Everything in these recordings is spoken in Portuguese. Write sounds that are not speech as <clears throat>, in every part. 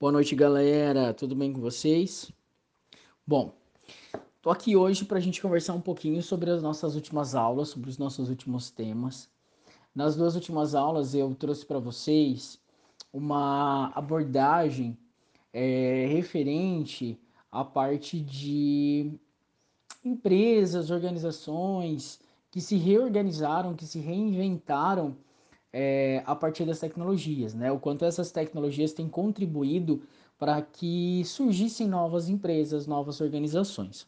Boa noite, galera. Tudo bem com vocês? Bom, tô aqui hoje para a gente conversar um pouquinho sobre as nossas últimas aulas, sobre os nossos últimos temas. Nas duas últimas aulas eu trouxe para vocês uma abordagem é, referente à parte de empresas, organizações que se reorganizaram, que se reinventaram é, a partir das tecnologias, né? O quanto essas tecnologias têm contribuído para que surgissem novas empresas, novas organizações.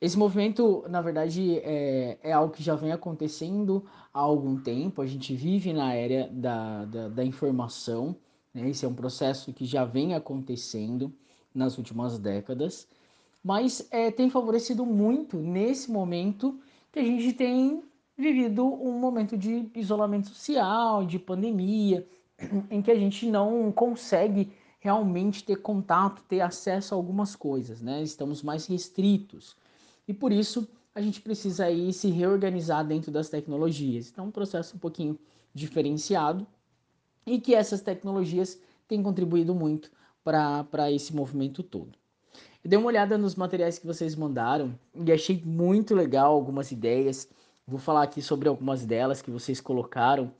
Esse movimento, na verdade, é, é, algo que já vem acontecendo há algum tempo. A gente vive na era da, da, da informação, né? esse é um processo que já vem acontecendo nas últimas décadas, mas é, tem favorecido muito nesse momento que a gente tem vivido um momento de isolamento social, de pandemia, <clears throat> em que a gente não consegue realmente ter contato, ter acesso a algumas coisas, né? Estamos mais restritos. E por isso a gente precisa aí se reorganizar dentro das tecnologias. Então, um processo um pouquinho diferenciado e que essas tecnologias têm contribuído muito para esse movimento todo. Eu dei uma olhada nos materiais que vocês mandaram e achei muito legal algumas ideias. Vou falar aqui sobre algumas delas que vocês colocaram.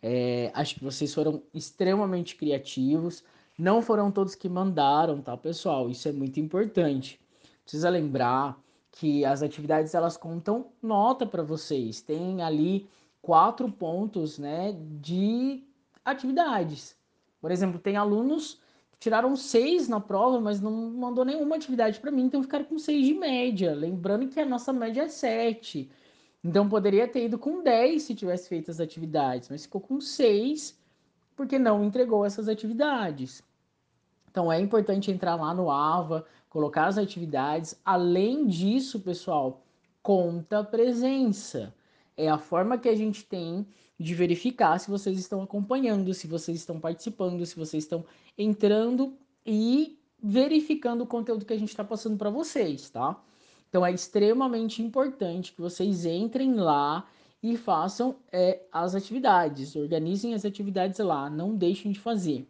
É, acho que vocês foram extremamente criativos. Não foram todos que mandaram, tá, pessoal? Isso é muito importante. Precisa lembrar que as atividades elas contam nota para vocês. Tem ali quatro pontos, né, de atividades. Por exemplo, tem alunos que tiraram seis na prova, mas não mandou nenhuma atividade para mim, então ficaram com seis de média. Lembrando que a nossa média é sete. Então poderia ter ido com 10 se tivesse feito as atividades, mas ficou com 6 porque não entregou essas atividades. Então é importante entrar lá no AVA, colocar as atividades. Além disso, pessoal, conta a presença. É a forma que a gente tem de verificar se vocês estão acompanhando, se vocês estão participando, se vocês estão entrando e verificando o conteúdo que a gente está passando para vocês, tá? Então é extremamente importante que vocês entrem lá e façam é, as atividades, organizem as atividades lá, não deixem de fazer.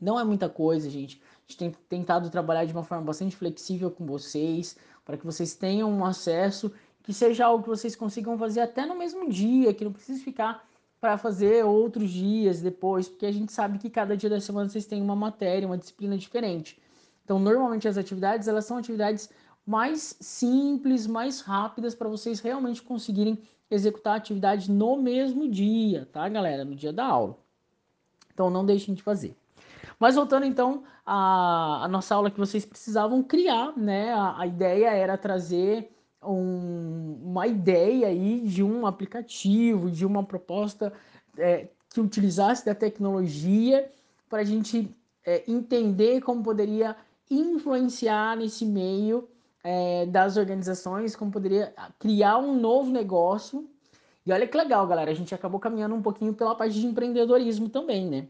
Não é muita coisa, gente. A gente tem tentado trabalhar de uma forma bastante flexível com vocês, para que vocês tenham um acesso que seja algo que vocês consigam fazer até no mesmo dia, que não precise ficar para fazer outros dias depois, porque a gente sabe que cada dia da semana vocês têm uma matéria, uma disciplina diferente. Então, normalmente as atividades, elas são atividades mais simples, mais rápidas para vocês realmente conseguirem executar a atividade no mesmo dia, tá, galera? No dia da aula. Então não deixem de fazer. Mas voltando então à, à nossa aula que vocês precisavam criar, né? A, a ideia era trazer um, uma ideia aí de um aplicativo, de uma proposta é, que utilizasse da tecnologia para a gente é, entender como poderia influenciar nesse meio é, das organizações, como poderia criar um novo negócio. E olha que legal, galera, a gente acabou caminhando um pouquinho pela parte de empreendedorismo também, né?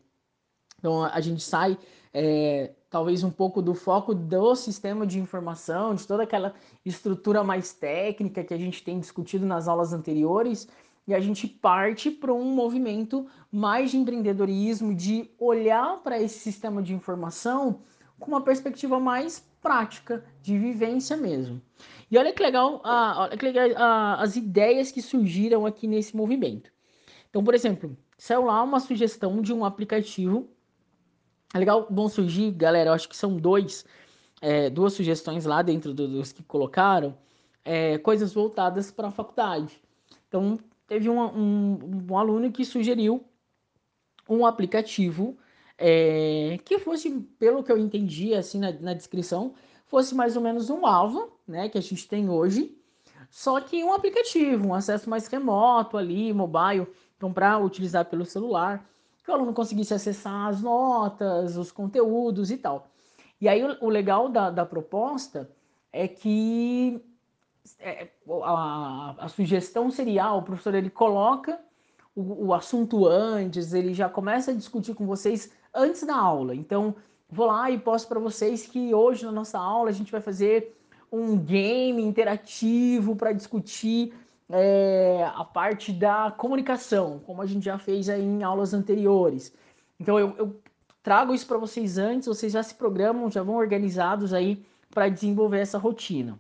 Então a gente sai é, talvez um pouco do foco do sistema de informação, de toda aquela estrutura mais técnica que a gente tem discutido nas aulas anteriores, e a gente parte para um movimento mais de empreendedorismo, de olhar para esse sistema de informação com uma perspectiva mais prática, de vivência mesmo. E olha que legal, ah, olha que legal as ideias que surgiram aqui nesse movimento. Então, por exemplo, saiu lá uma sugestão de um aplicativo. É legal, vão surgir, galera, eu acho que são dois, é, duas sugestões lá dentro do, dos que colocaram, é, coisas voltadas para a faculdade. Então, teve um, um, um aluno que sugeriu um aplicativo é, que fosse, pelo que eu entendi assim na, na, descrição, fosse mais ou menos um AVA, né, que a gente tem hoje, só que um aplicativo, um acesso mais remoto ali, mobile, então para utilizar pelo celular, que o aluno conseguisse acessar as notas, os conteúdos e tal. E aí o, o legal da, da proposta é que é, a, a, sugestão seria, ah, o professor ele coloca o, o assunto antes, ele já começa a discutir com vocês antes da aula. Então, vou lá e posto para vocês que hoje na nossa aula a gente vai fazer um game interativo para discutir é, a parte da comunicação, como a gente já fez aí em aulas anteriores. Então, eu, eu trago isso para vocês antes, vocês já se programam, já vão organizados aí para desenvolver essa rotina.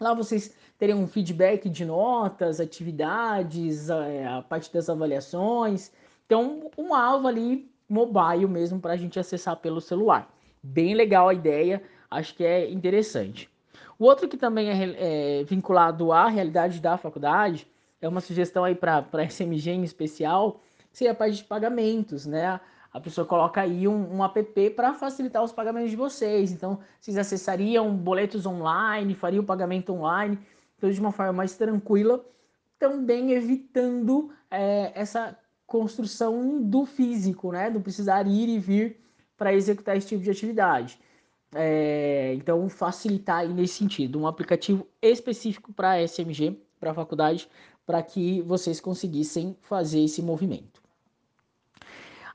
Lá vocês teriam um feedback de notas, atividades, a, é, a parte das avaliações. Então, uma aula ali mobile mesmo para a gente acessar pelo celular. Bem legal a ideia, acho que é interessante. O outro que também é, é vinculado à realidade da faculdade, é uma sugestão aí para a SMG em especial, seria a parte de pagamentos, né? A pessoa coloca aí um, um app para facilitar os pagamentos de vocês. Então, vocês acessariam boletos online, fariam o pagamento online, então de uma forma mais tranquila, também evitando é, essa construção do físico, né? Do precisar ir e vir para executar esse tipo de atividade. É, então, facilitar aí nesse sentido, um aplicativo específico para SMG, para a faculdade, para que vocês conseguissem fazer esse movimento.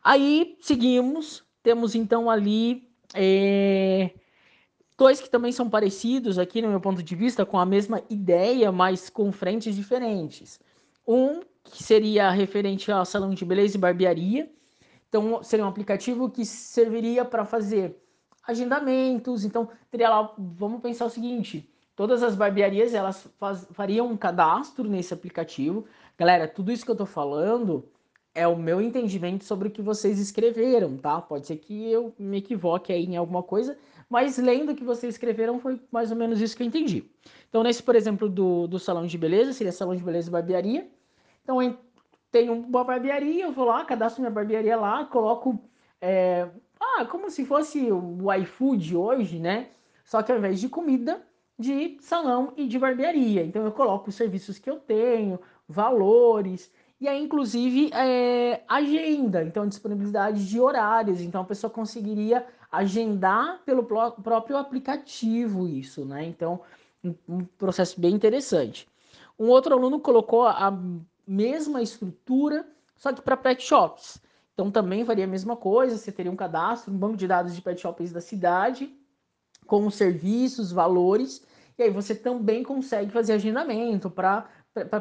Aí seguimos, temos então ali é, dois que também são parecidos aqui no meu ponto de vista, com a mesma ideia, mas com frentes diferentes. Um que seria referente ao salão de beleza e barbearia. Então, seria um aplicativo que serviria para fazer agendamentos. Então, teria lá, vamos pensar o seguinte: todas as barbearias elas faz, fariam um cadastro nesse aplicativo. Galera, tudo isso que eu estou falando é o meu entendimento sobre o que vocês escreveram, tá? Pode ser que eu me equivoque aí em alguma coisa, mas lendo o que vocês escreveram foi mais ou menos isso que eu entendi. Então, nesse, por exemplo, do, do salão de beleza, seria salão de beleza e barbearia. Então, tenho uma barbearia, eu vou lá, cadastro minha barbearia lá, coloco. É, ah, como se fosse o iFood hoje, né? Só que ao invés de comida, de salão e de barbearia. Então, eu coloco os serviços que eu tenho, valores, e aí, inclusive, é, agenda, então disponibilidade de horários. Então, a pessoa conseguiria agendar pelo próprio aplicativo isso, né? Então, um processo bem interessante. Um outro aluno colocou a mesma estrutura, só que para pet shops. Então também faria a mesma coisa, você teria um cadastro, um banco de dados de pet shops da cidade, com os serviços, valores, e aí você também consegue fazer agendamento para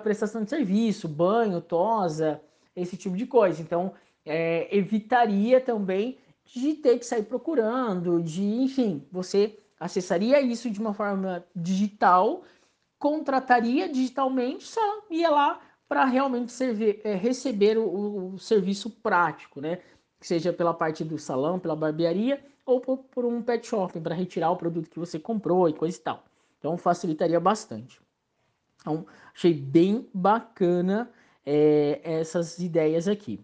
prestação de serviço, banho, tosa, esse tipo de coisa. Então é, evitaria também de ter que sair procurando, de enfim, você acessaria isso de uma forma digital, contrataria digitalmente, só ia lá para realmente servir, é, receber o, o, serviço prático, né? Seja pela parte do salão, pela barbearia ou por, por um pet shopping para retirar o produto que você comprou e coisa e tal. Então facilitaria bastante. Então achei bem bacana é, essas ideias aqui.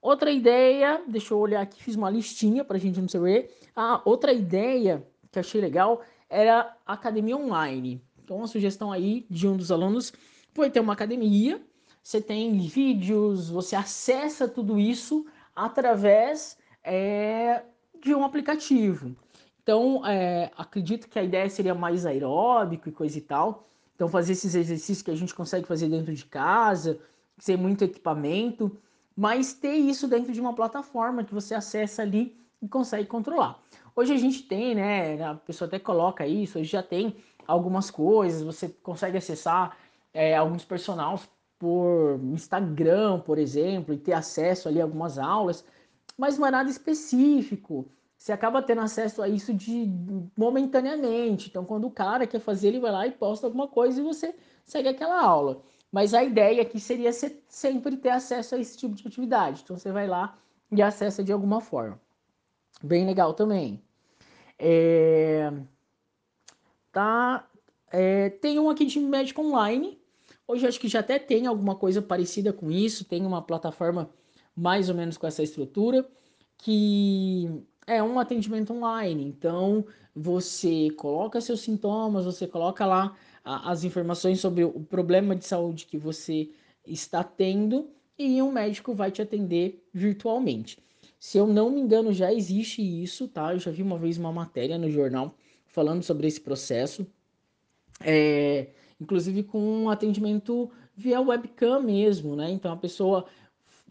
Outra ideia, deixa eu olhar aqui, fiz uma listinha para a gente não saber. Ah, outra ideia que achei legal era academia online. Então, uma sugestão aí de um dos alunos foi ter uma academia você tem vídeos, você acessa tudo isso através é, de um aplicativo. Então, é, acredito que a ideia seria mais aeróbico e coisa e tal. Então, fazer esses exercícios que a gente consegue fazer dentro de casa, sem muito equipamento, mas ter isso dentro de uma plataforma que você acessa ali e consegue controlar. Hoje a gente tem, né? A pessoa até coloca isso, hoje já tem algumas coisas, você consegue acessar é, alguns personagens por Instagram, por exemplo, e ter acesso ali a algumas aulas, mas não é nada específico. Você acaba tendo acesso a isso de momentaneamente. Então, quando o cara quer fazer, ele vai lá e posta alguma coisa e você segue aquela aula. Mas a ideia aqui seria sempre ter acesso a esse tipo de atividade. Então, você vai lá e acessa de alguma forma. Bem legal também. É... Tá. É... Tem um aqui de médico online, Hoje acho que já até tem alguma coisa parecida com isso, tem uma plataforma mais ou menos com essa estrutura, que é um atendimento online. Então, você coloca seus sintomas, você coloca lá as informações sobre o problema de saúde que você está tendo e um médico vai te atender virtualmente. Se eu não me engano, já existe isso, tá? Eu já vi uma vez uma matéria no jornal falando sobre esse processo. É, inclusive com um atendimento via webcam mesmo, né? Então a pessoa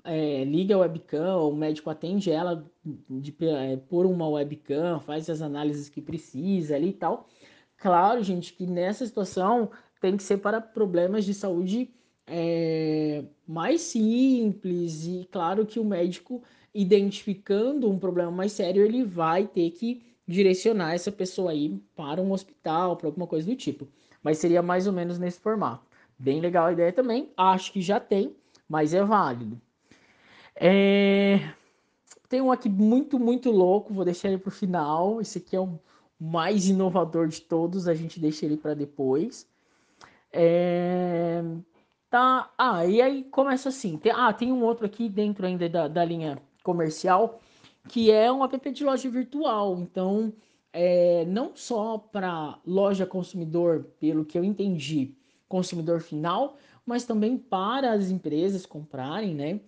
é, liga a webcam, o médico atende ela de, é, por uma webcam, faz as análises que precisa ali e tal. Claro, gente, que nessa situação tem que ser para problemas de saúde é, mais simples e claro que o médico identificando um problema mais sério ele vai ter que direcionar essa pessoa aí para um hospital, para alguma coisa do tipo. Mas seria mais ou menos nesse formato. Bem legal a ideia também. Acho que já tem, mas é válido. É... Tem um aqui muito, muito louco. Vou deixar ele para o final. Esse aqui é o mais inovador de todos. A gente deixa ele para depois. É... Tá. Ah, e aí começa assim. Tem... Ah, tem um outro aqui dentro ainda da, da linha comercial que é um app de loja virtual. Então, é, não só para loja consumidor, pelo que eu entendi, consumidor final, mas também para as empresas comprarem, né?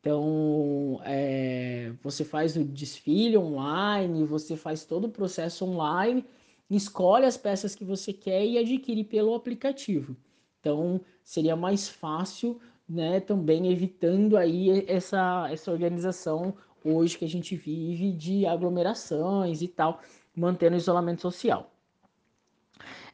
Então, é, você faz o desfile online, você faz todo o processo online, escolhe as peças que você quer e adquire pelo aplicativo. Então, seria mais fácil, né, também evitando aí essa, essa organização hoje que a gente vive de aglomerações e tal, mantendo o isolamento social.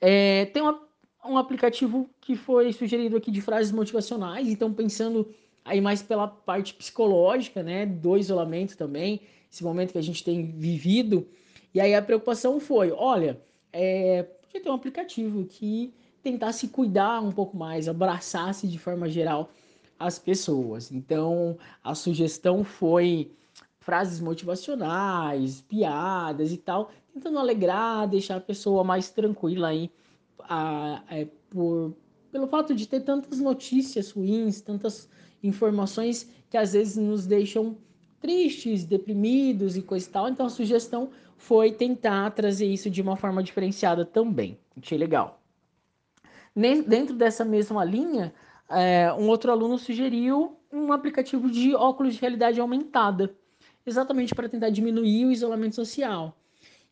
É, tem uma, um aplicativo que foi sugerido aqui de frases motivacionais, então pensando aí mais pela parte psicológica, né, do isolamento também, esse momento que a gente tem vivido. E aí a preocupação foi, olha, é, podia ter um aplicativo que tentasse cuidar um pouco mais, abraçasse de forma geral as pessoas. Então a sugestão foi frases motivacionais, piadas e tal, tentando alegrar, deixar a pessoa mais tranquila aí, a, é, por, pelo fato de ter tantas notícias ruins, tantas informações que às vezes nos deixam tristes, deprimidos e coisa e tal. Então a sugestão foi tentar trazer isso de uma forma diferenciada também. Achei legal. Dentro dessa mesma linha, é, um outro aluno sugeriu um aplicativo de óculos de realidade aumentada exatamente para tentar diminuir o isolamento social.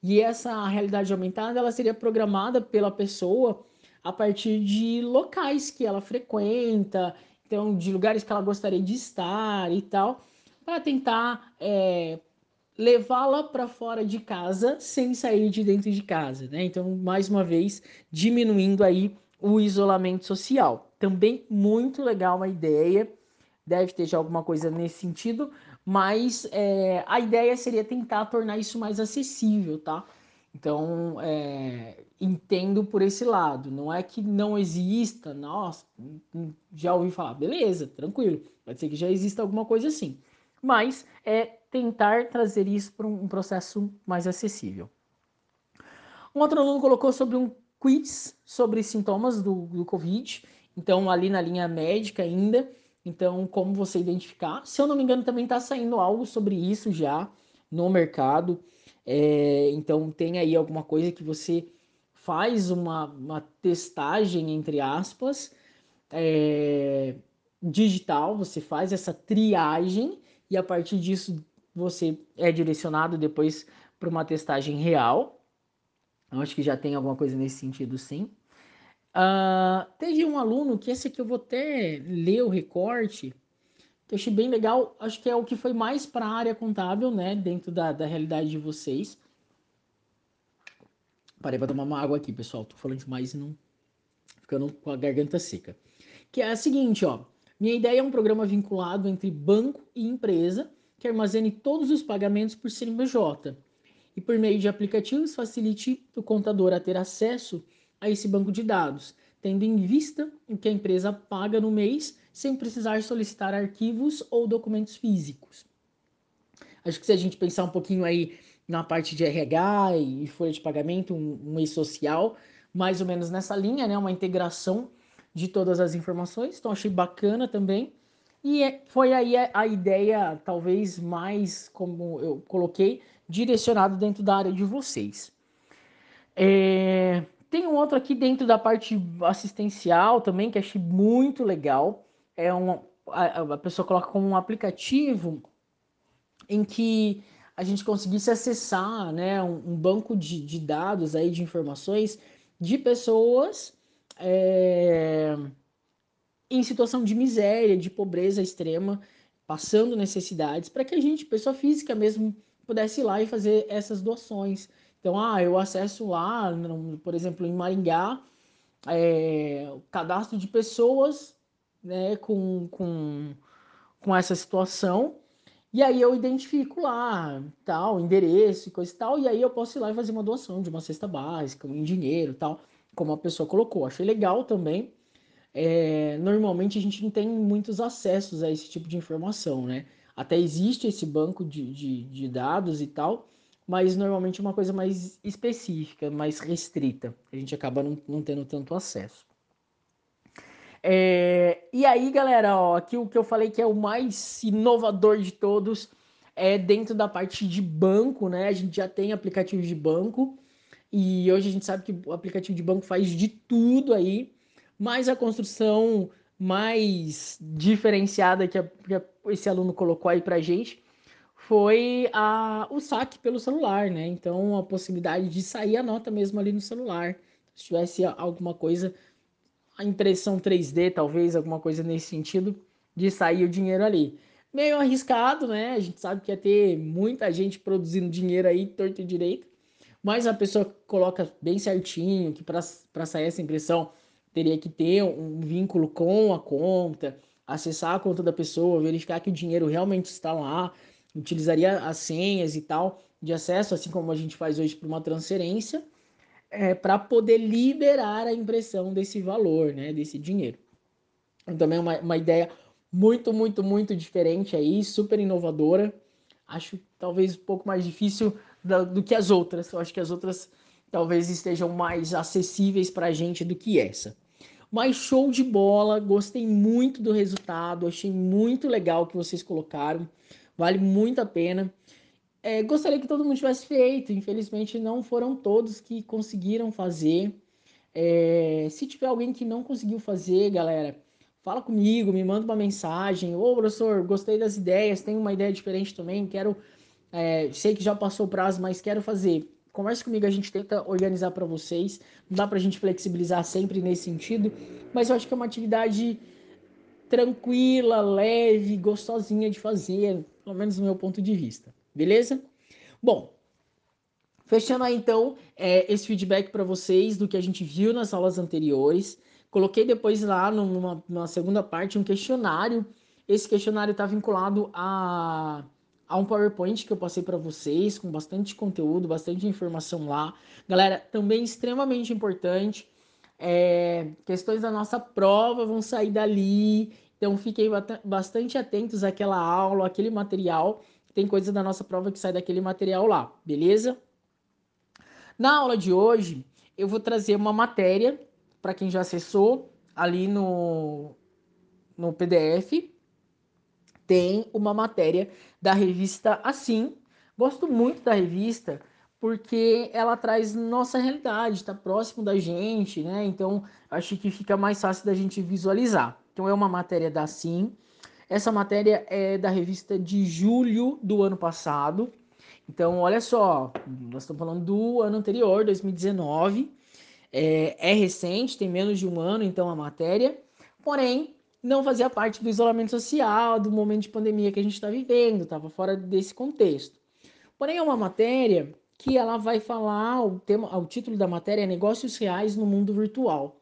E essa realidade aumentada ela seria programada pela pessoa a partir de locais que ela frequenta, então de lugares que ela gostaria de estar e tal, para tentar é, levá-la para fora de casa sem sair de dentro de casa, né? Então, mais uma vez, diminuindo aí o isolamento social. Também muito legal a ideia, deve ter já alguma coisa nesse sentido, mas é, a ideia seria tentar tornar isso mais acessível, tá? Então, é, entendo por esse lado. Não é que não exista, nossa, já ouvi falar, beleza, tranquilo, pode ser que já exista alguma coisa assim. Mas é tentar trazer isso para um processo mais acessível. Um outro aluno colocou sobre um quiz sobre sintomas do, do Covid, então ali na linha médica ainda, então, como você identificar? Se eu não me engano, também está saindo algo sobre isso já no mercado. É, então, tem aí alguma coisa que você faz uma, uma testagem, entre aspas, é, digital, você faz essa triagem e a partir disso você é direcionado depois para uma testagem real. Eu acho que já tem alguma coisa nesse sentido, sim. Uh, teve um aluno que esse aqui eu vou até ler o recorte, que eu achei bem legal, acho que é o que foi mais para a área contábil, né, dentro da, da realidade de vocês. Parei para tomar uma água aqui, pessoal, tô falando demais e não ficando com a garganta seca. Que é a seguinte, ó, minha ideia é um programa vinculado entre banco e empresa que armazene todos os pagamentos por CNPJ e por meio de aplicativos facilite o contador a ter acesso a esse banco de dados, tendo em vista o que a empresa paga no mês, sem precisar solicitar arquivos ou documentos físicos. Acho que se a gente pensar um pouquinho aí na parte de RH e folha de pagamento, um, um mês social, mais ou menos nessa linha, né, uma integração de todas as informações, então achei bacana também. E é, foi aí a, a ideia, talvez mais, como eu coloquei, direcionado dentro da área de vocês. É, tem um outro aqui dentro da parte assistencial também que achei muito legal. É uma, a, a pessoa coloca como um aplicativo em que a gente conseguisse acessar né, um, um banco de, de, dados aí de informações de pessoas é, em situação de miséria, de pobreza extrema, passando necessidades, para que a gente, pessoa física mesmo, pudesse ir lá e fazer essas doações. Então, ah, eu acesso lá, por exemplo, em Maringá, é, cadastro de pessoas né, com, com, com essa situação. E aí eu identifico lá, tal, endereço e coisa e tal, e aí eu posso ir lá e fazer uma doação de uma cesta básica, em dinheiro tal, como a pessoa colocou. Achei legal também. É, normalmente a gente não tem muitos acessos a esse tipo de informação, né? Até existe esse banco de, de, de dados e tal, mas normalmente é uma coisa mais específica, mais restrita. A gente acaba não, não tendo tanto acesso. É, e aí, galera, ó, aqui o que eu falei que é o mais inovador de todos é dentro da parte de banco, né? A gente já tem aplicativos de banco e hoje a gente sabe que o aplicativo de banco faz de tudo aí, mas a construção mais diferenciada que, a, que esse aluno colocou aí pra gente foi a, o saque pelo celular, né? Então, a possibilidade de sair a nota mesmo ali no celular. Se tivesse alguma coisa, a impressão 3D, talvez, alguma coisa nesse sentido, de sair o dinheiro ali. Meio arriscado, né? A gente sabe que ia ter muita gente produzindo dinheiro aí, torto e direito, mas a pessoa coloca bem certinho que para sair essa impressão teria que ter um vínculo com a conta, acessar a conta da pessoa, verificar que o dinheiro realmente está lá, utilizaria as senhas e tal de acesso, assim como a gente faz hoje para uma transferência, é, para poder liberar a impressão desse valor, né, desse dinheiro. Então, também é uma, uma ideia muito, muito, muito diferente aí, super inovadora. Acho talvez um pouco mais difícil do, do que as outras. Eu acho que as outras talvez estejam mais acessíveis para a gente do que essa. Mas show de bola, gostei muito do resultado, achei muito legal que vocês colocaram vale muito a pena. É, gostaria que todo mundo tivesse feito, infelizmente não foram todos que conseguiram fazer. É, se tiver alguém que não conseguiu fazer, galera, fala comigo, me manda uma mensagem. Ô, professor, gostei das ideias, tenho uma ideia diferente também, quero. É, sei que já passou o prazo, mas quero fazer. Converse comigo, a gente tenta organizar para vocês. Não dá para a gente flexibilizar sempre nesse sentido, mas eu acho que é uma atividade tranquila, leve, gostosinha de fazer pelo menos no meu ponto de vista, beleza? Bom, fechando aí então é, esse feedback para vocês do que a gente viu nas aulas anteriores. Coloquei depois lá numa, numa segunda parte um questionário. Esse questionário está vinculado a, a um PowerPoint que eu passei para vocês, com bastante conteúdo, bastante informação lá. Galera, também extremamente importante. É, questões da nossa prova vão sair dali então fiquem bastante atentos àquela aula, àquele material. Tem coisa da nossa prova que sai daquele material lá, beleza? Na aula de hoje, eu vou trazer uma matéria para quem já acessou ali no, no PDF. Tem uma matéria da revista Assim. Gosto muito da revista porque ela traz nossa realidade, está próximo da gente, né? Então acho que fica mais fácil da gente visualizar. Então é uma matéria da Sim. Essa matéria é da revista de julho do ano passado. Então, olha só, nós estamos falando do ano anterior, 2019. É, é recente, tem menos de um ano, então, a matéria. Porém, não fazia parte do isolamento social, do momento de pandemia que a gente está vivendo, estava fora desse contexto. Porém, é uma matéria que ela vai falar, o, tema, o título da matéria é Negócios Reais no Mundo Virtual.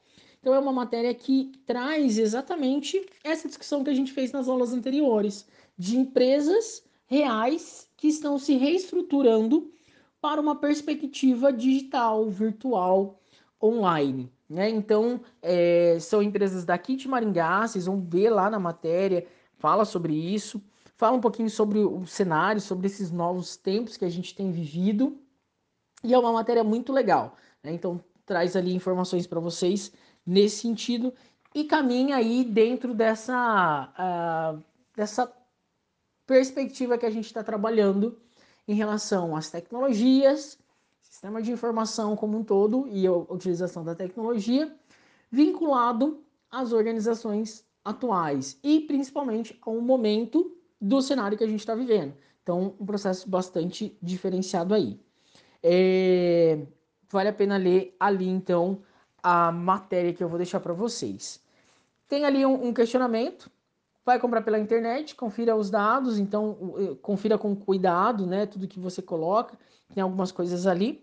Então é uma matéria que traz exatamente essa discussão que a gente fez nas aulas anteriores, de empresas reais que estão se reestruturando para uma perspectiva digital, virtual, online. Né? Então, é, são empresas daqui de Maringá, vocês vão ver lá na matéria, fala sobre isso, fala um pouquinho sobre o cenário, sobre esses novos tempos que a gente tem vivido, e é uma matéria muito legal. Né? Então, traz ali informações para vocês nesse sentido e caminha aí dentro dessa, uh, dessa perspectiva que a gente está trabalhando em relação às tecnologias, sistema de informação como um todo e a utilização da tecnologia, vinculado às organizações atuais e principalmente ao momento do cenário que a gente está vivendo. Então, um processo bastante diferenciado aí. É, vale a pena ler ali, então, a matéria que eu vou deixar para vocês. Tem ali um, um, questionamento, vai comprar pela internet, confira os dados, então eh, confira com cuidado, né, tudo que você coloca, tem algumas coisas ali.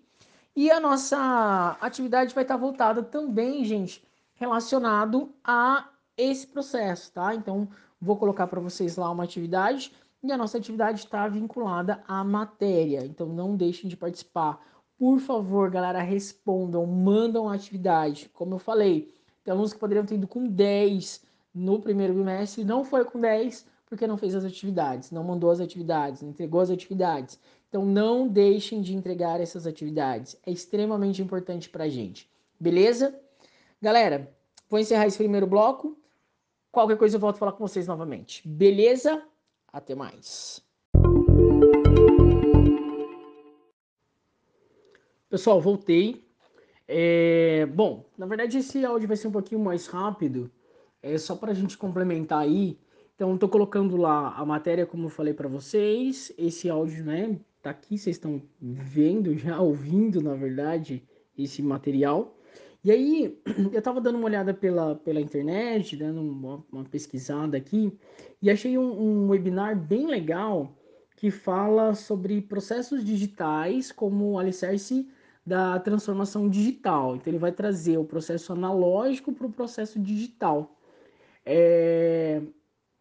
E a nossa atividade vai estar voltada também, gente, relacionado a esse processo, tá? Então, vou colocar para vocês lá uma atividade e a nossa atividade está vinculada à matéria. Então, não deixem de participar. Por favor, galera, respondam, mandam atividade. Como eu falei, tem alunos que poderiam ter ido com 10 no primeiro bimestre, não foi com 10 porque não fez as atividades, não mandou as atividades, não entregou as atividades. Então, não deixem de entregar essas atividades. É extremamente importante para a gente. Beleza? Galera, vou encerrar esse primeiro bloco. Qualquer coisa eu volto a falar com vocês novamente. Beleza? Até mais. Pessoal, voltei. É, bom, na verdade esse áudio vai ser um pouquinho mais rápido, é só para a gente complementar aí. Então, estou colocando lá a matéria, como eu falei para vocês. Esse áudio, né, tá aqui, vocês estão vendo, já ouvindo, na verdade, esse material. E aí, <clears throat> eu estava dando uma olhada pela, pela internet, dando uma, uma pesquisada aqui, e achei um, um, webinar bem legal que fala sobre processos digitais como alicerce da transformação digital. Então, ele vai trazer o processo analógico para o processo digital. É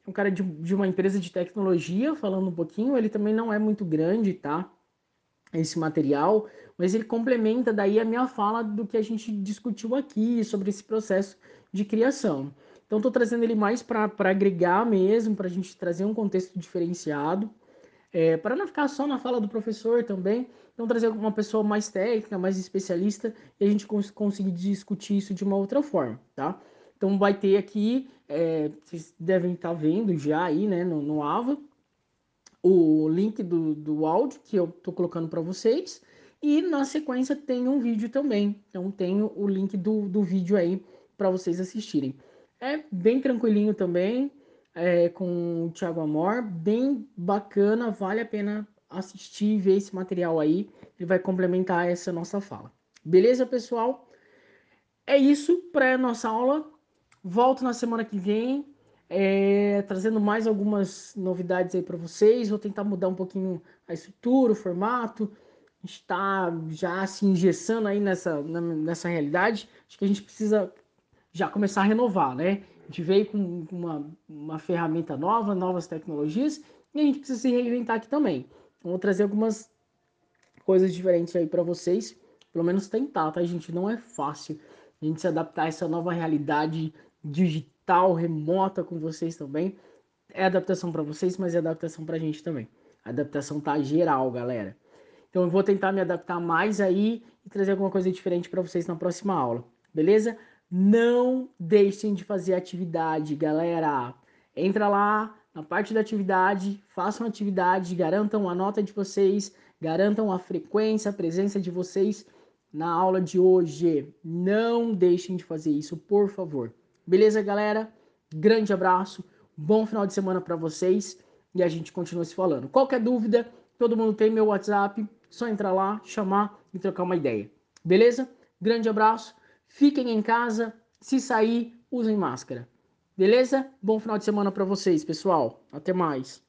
um cara de, de uma empresa de tecnologia falando um pouquinho, ele também não é muito grande, tá? esse material, mas ele complementa daí a minha fala do que a gente discutiu aqui sobre esse processo de criação. Então, estou trazendo ele mais para agregar mesmo, para a gente trazer um contexto diferenciado, é, para não ficar só na fala do professor também. Então, trazer uma pessoa mais técnica, mais especialista, e a gente cons conseguir discutir isso de uma outra forma, tá? Então, vai ter aqui, é, vocês devem estar tá vendo já aí, né, no, no AVA, o link do, do áudio que eu estou colocando para vocês. E na sequência tem um vídeo também. Então tenho o link do, do vídeo aí para vocês assistirem. É bem tranquilinho também, é, com o Thiago Amor, bem bacana, vale a pena assistir e ver esse material aí. Ele vai complementar essa nossa fala. Beleza, pessoal? É isso para nossa aula. Volto na semana que vem é, trazendo mais algumas novidades aí para vocês. Vou tentar mudar um pouquinho a estrutura, o formato. A está já se engessando aí nessa, nessa realidade. Acho que a gente precisa já começar a renovar, né? A gente veio com uma, uma ferramenta nova, novas tecnologias, e a gente precisa se reinventar aqui também. Vou trazer algumas coisas diferentes aí para vocês, pelo menos tentar, tá, gente? Não é fácil a gente se adaptar a essa nova realidade digital digital, remota com vocês também. É adaptação para vocês, mas é adaptação para a gente também. A adaptação tá geral, galera. Então eu vou tentar me adaptar mais aí e trazer alguma coisa diferente para vocês na próxima aula, beleza? Não deixem de fazer atividade, galera. Entra lá na parte da atividade, façam atividade, garantam a nota de vocês, garantam a frequência, a presença de vocês na aula de hoje. Não deixem de fazer isso, por favor. Beleza, galera? Grande abraço, bom final de semana para vocês e a gente continua se falando. Qualquer dúvida, todo mundo tem meu WhatsApp, só entrar lá, chamar e trocar uma ideia. Beleza? Grande abraço, fiquem em casa, se sair, usem máscara. Beleza? Bom final de semana para vocês, pessoal. Até mais.